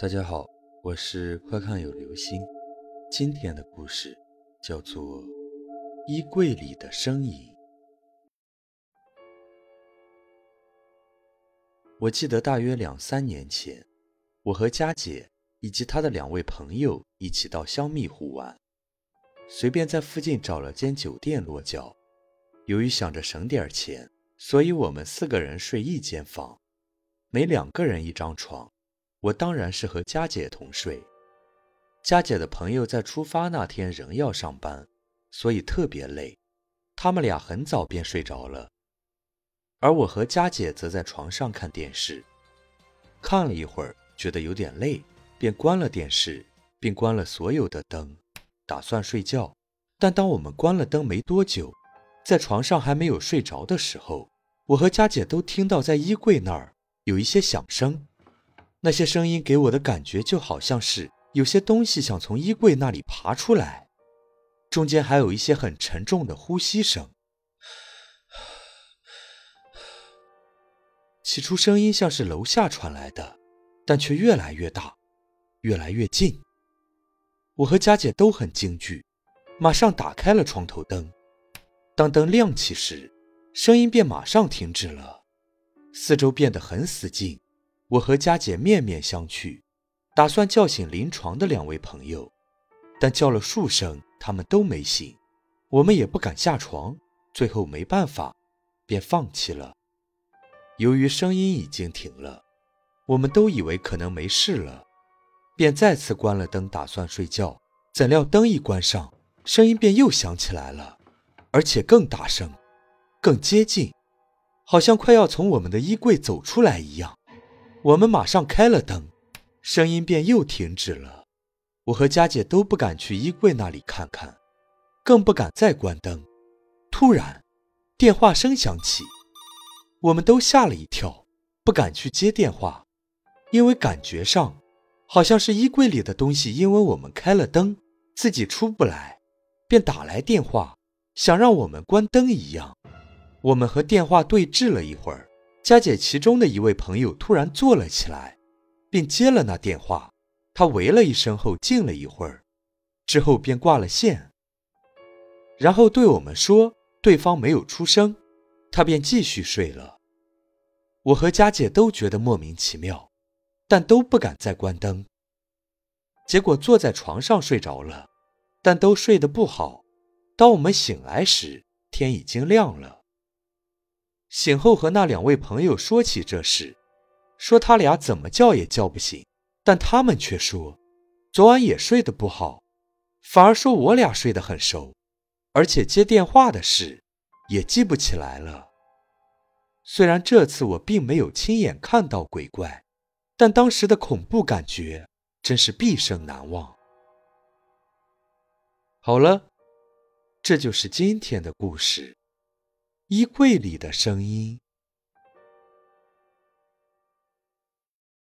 大家好，我是快看有流星。今天的故事叫做《衣柜里的声音》。我记得大约两三年前，我和佳姐以及她的两位朋友一起到香蜜湖玩，随便在附近找了间酒店落脚。由于想着省点钱，所以我们四个人睡一间房，每两个人一张床。我当然是和佳姐同睡。佳姐的朋友在出发那天仍要上班，所以特别累，他们俩很早便睡着了。而我和佳姐则在床上看电视，看了一会儿，觉得有点累，便关了电视，并关了所有的灯，打算睡觉。但当我们关了灯没多久，在床上还没有睡着的时候，我和佳姐都听到在衣柜那儿有一些响声。那些声音给我的感觉就好像是有些东西想从衣柜那里爬出来，中间还有一些很沉重的呼吸声。起初声音像是楼下传来的，但却越来越大，越来越近。我和佳姐都很惊惧，马上打开了床头灯。当灯亮起时，声音便马上停止了，四周变得很死静。我和佳姐面面相觑，打算叫醒临床的两位朋友，但叫了数声，他们都没醒。我们也不敢下床，最后没办法，便放弃了。由于声音已经停了，我们都以为可能没事了，便再次关了灯，打算睡觉。怎料灯一关上，声音便又响起来了，而且更大声，更接近，好像快要从我们的衣柜走出来一样。我们马上开了灯，声音便又停止了。我和佳姐都不敢去衣柜那里看看，更不敢再关灯。突然，电话声响起，我们都吓了一跳，不敢去接电话，因为感觉上好像是衣柜里的东西，因为我们开了灯，自己出不来，便打来电话，想让我们关灯一样。我们和电话对峙了一会儿。佳姐其中的一位朋友突然坐了起来，并接了那电话。他喂了一声后静了一会儿，之后便挂了线，然后对我们说对方没有出声，他便继续睡了。我和佳姐都觉得莫名其妙，但都不敢再关灯。结果坐在床上睡着了，但都睡得不好。当我们醒来时，天已经亮了。醒后和那两位朋友说起这事，说他俩怎么叫也叫不醒，但他们却说，昨晚也睡得不好，反而说我俩睡得很熟，而且接电话的事也记不起来了。虽然这次我并没有亲眼看到鬼怪，但当时的恐怖感觉真是毕生难忘。好了，这就是今天的故事。衣柜里的声音。